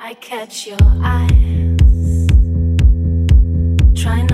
I catch your eyes. Try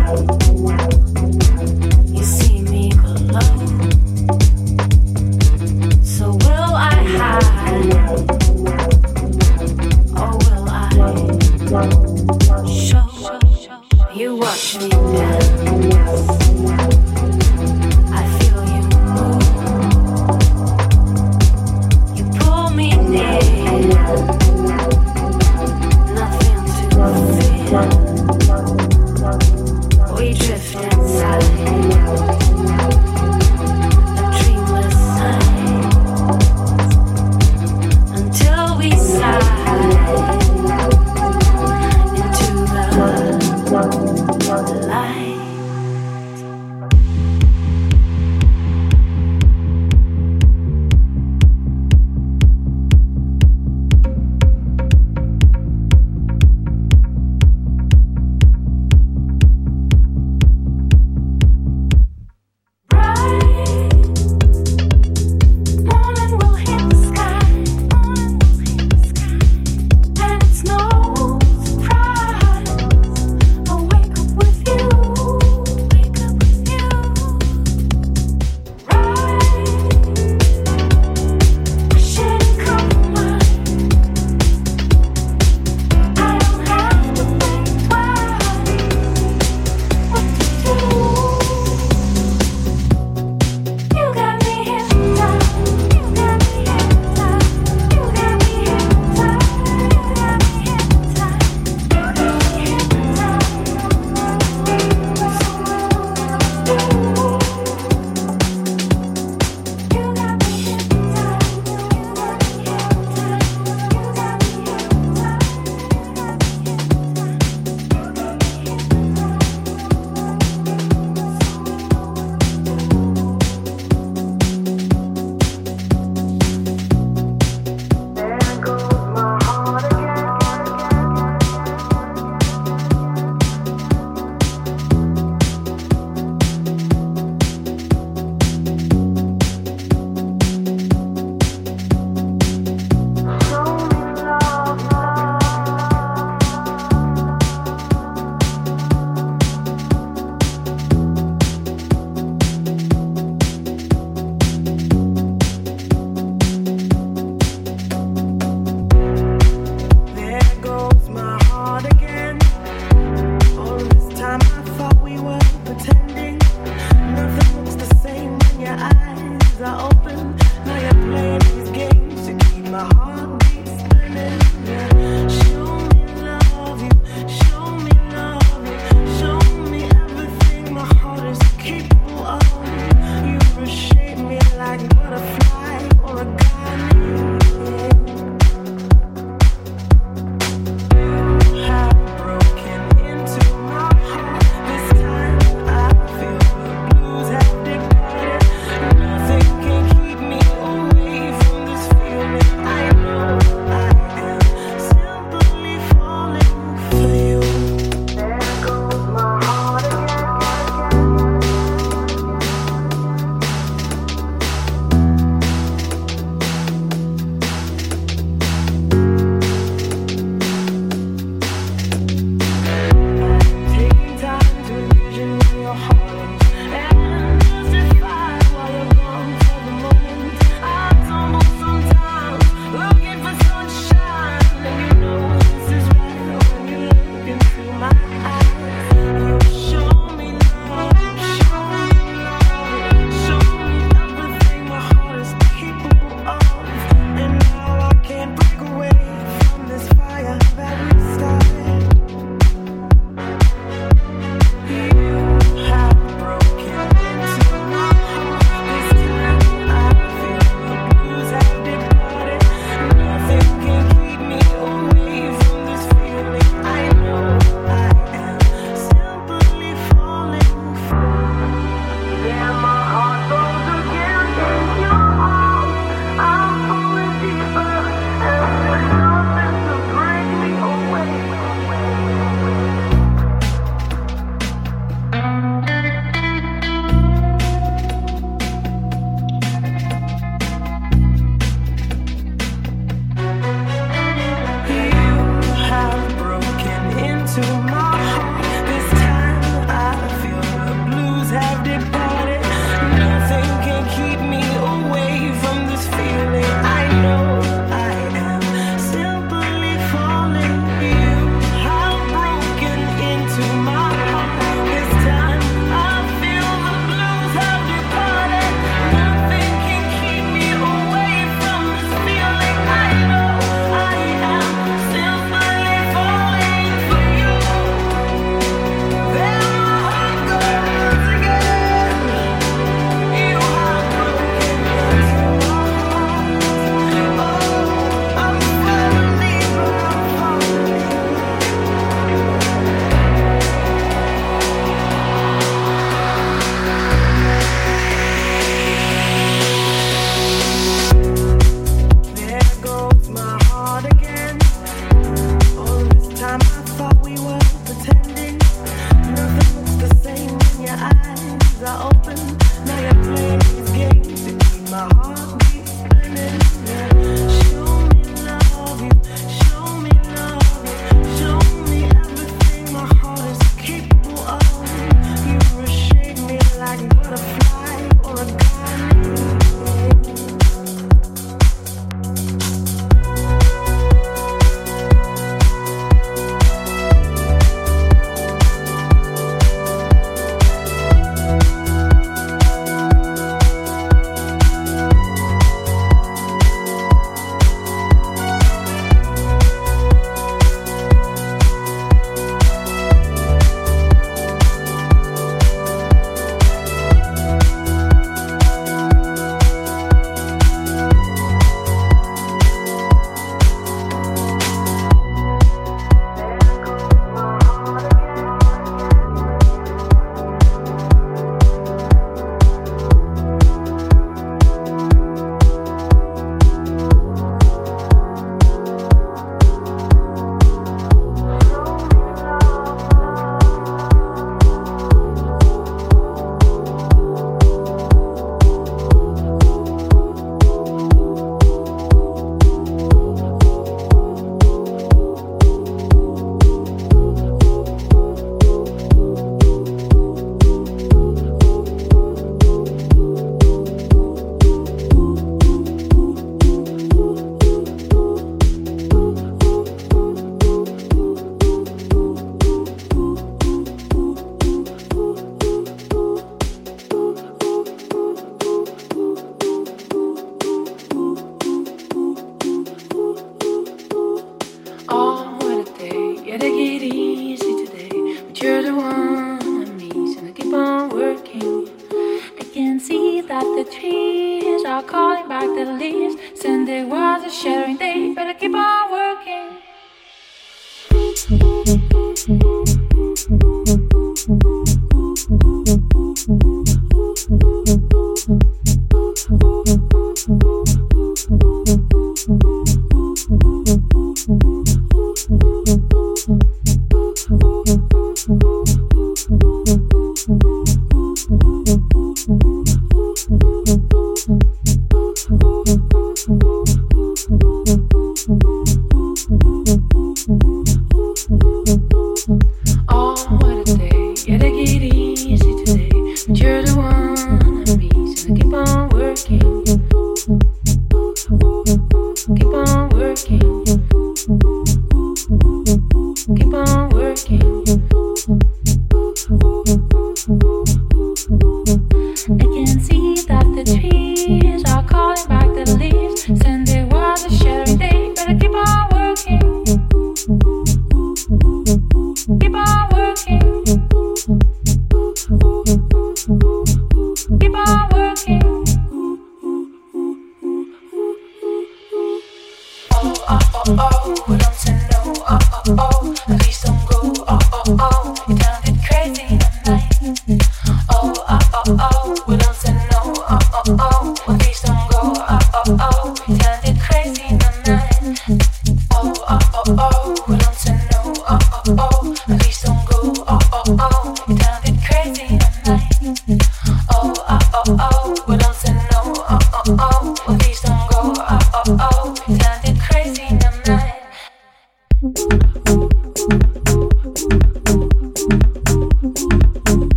wow, wow.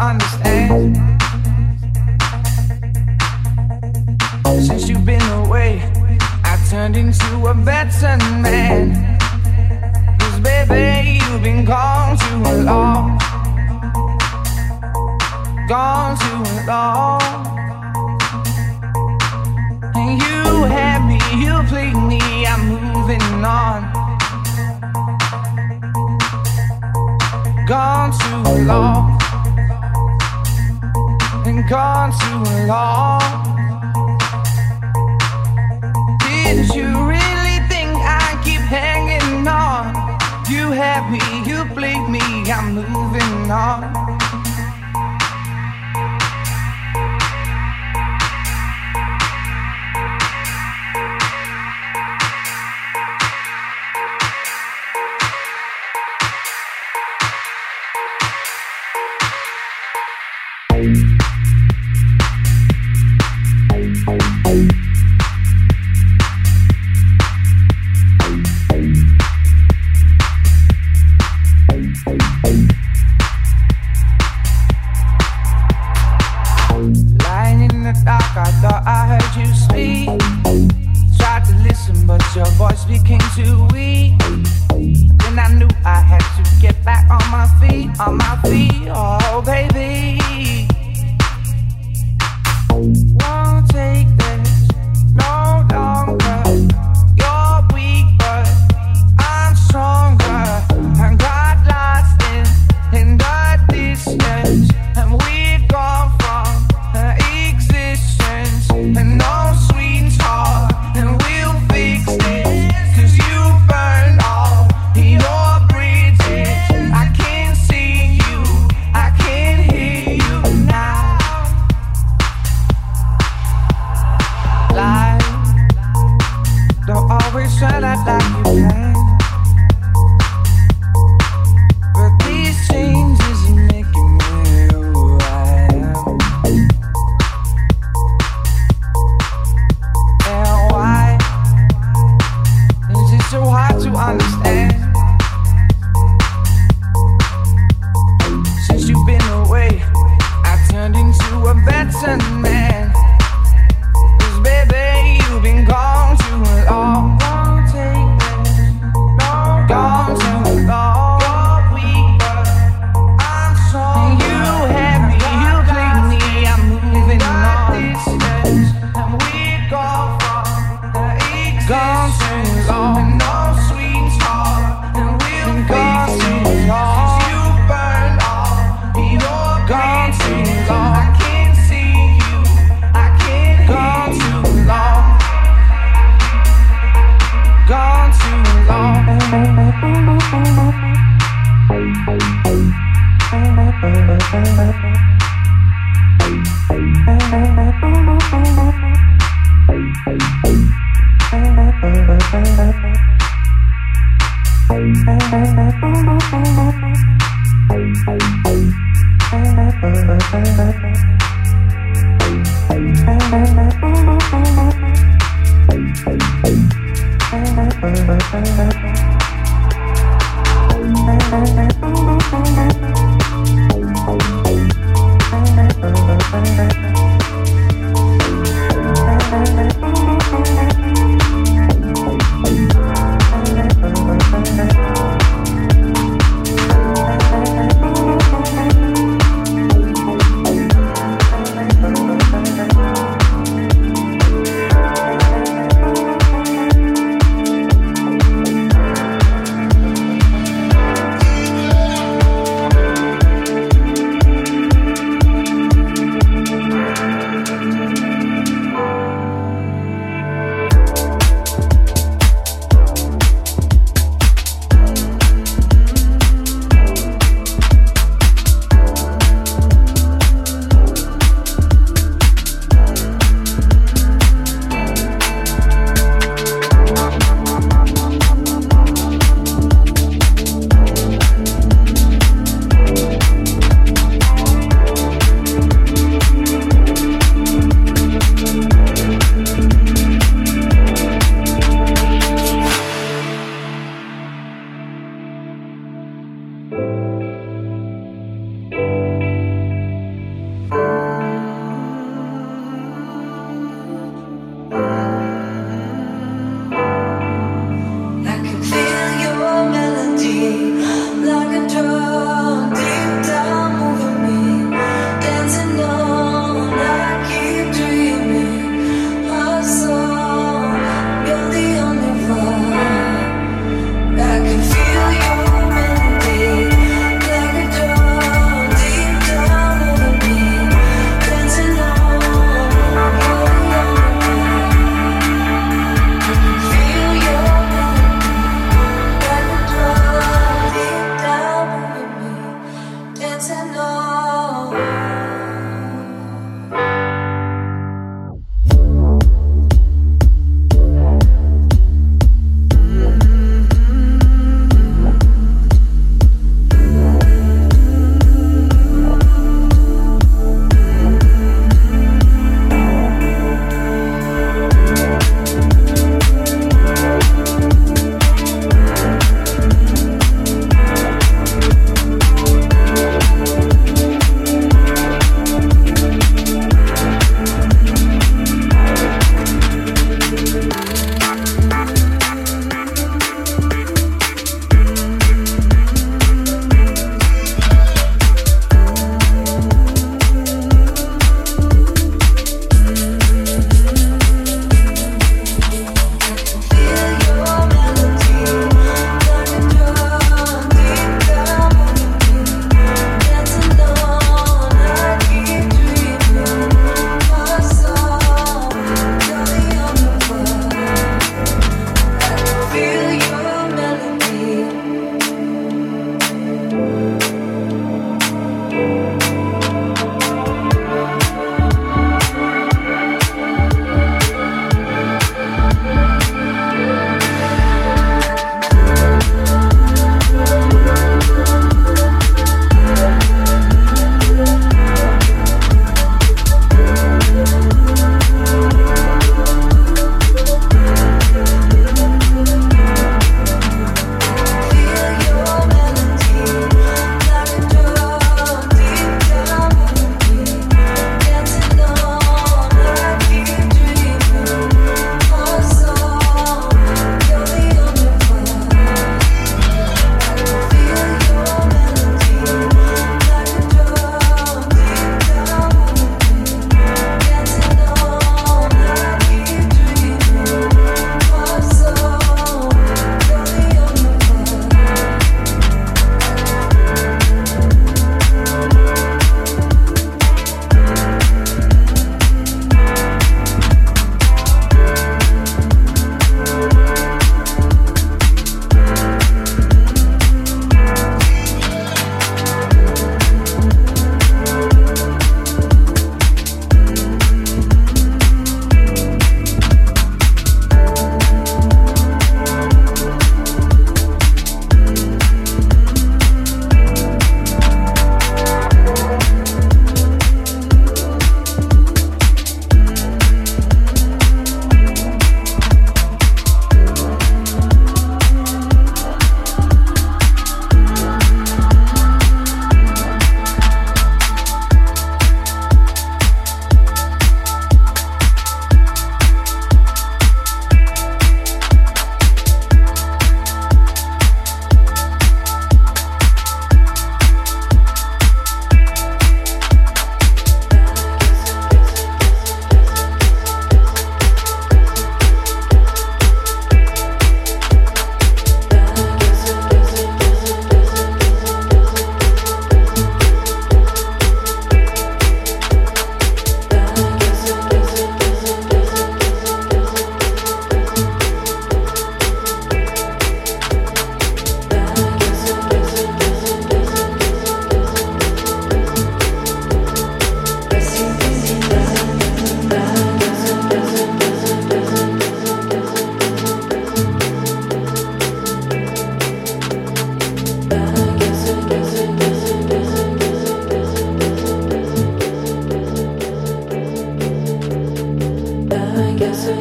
understand. Since you've been away, I turned into a better man. Cause baby, you've been gone too long. Gone too long.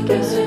Yes.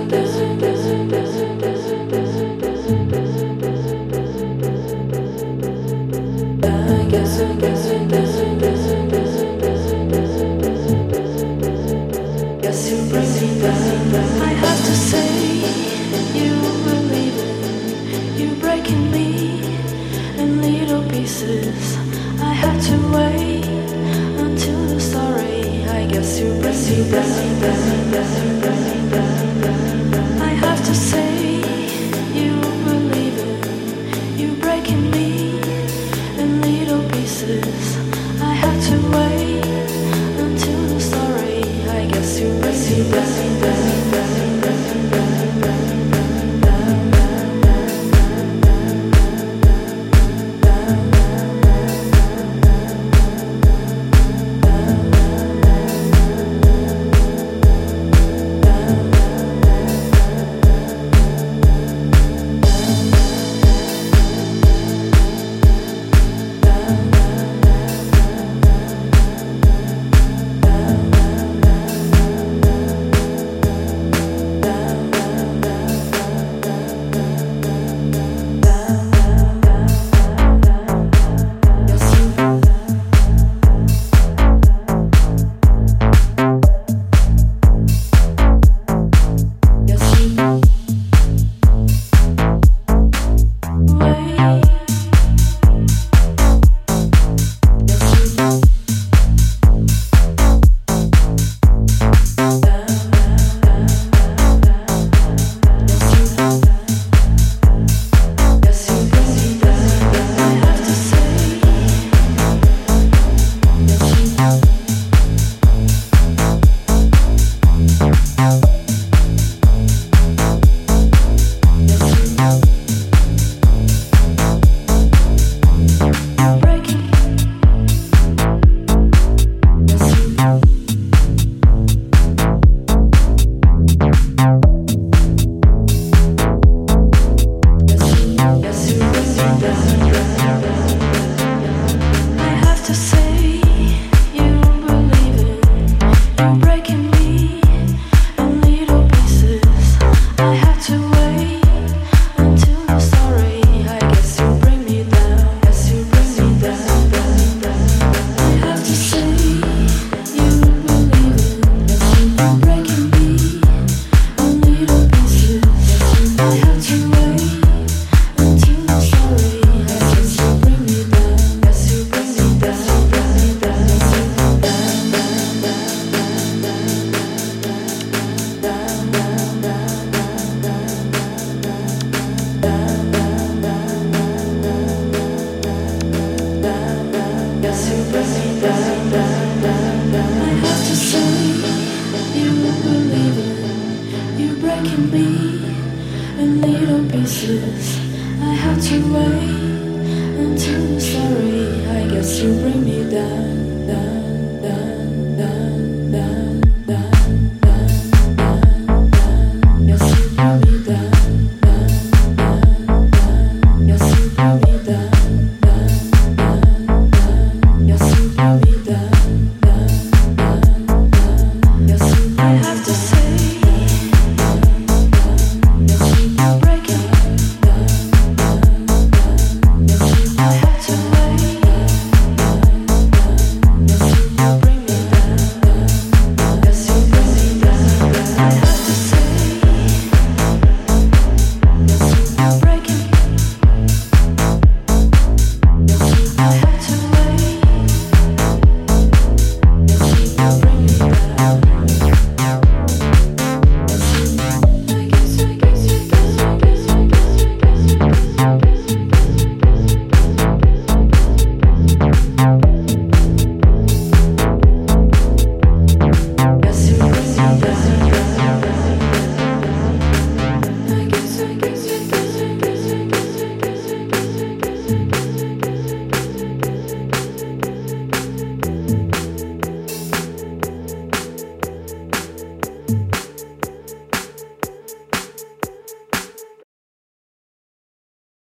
breaking me a little pieces. I have to wait until you're sorry. I guess you bring me down, down.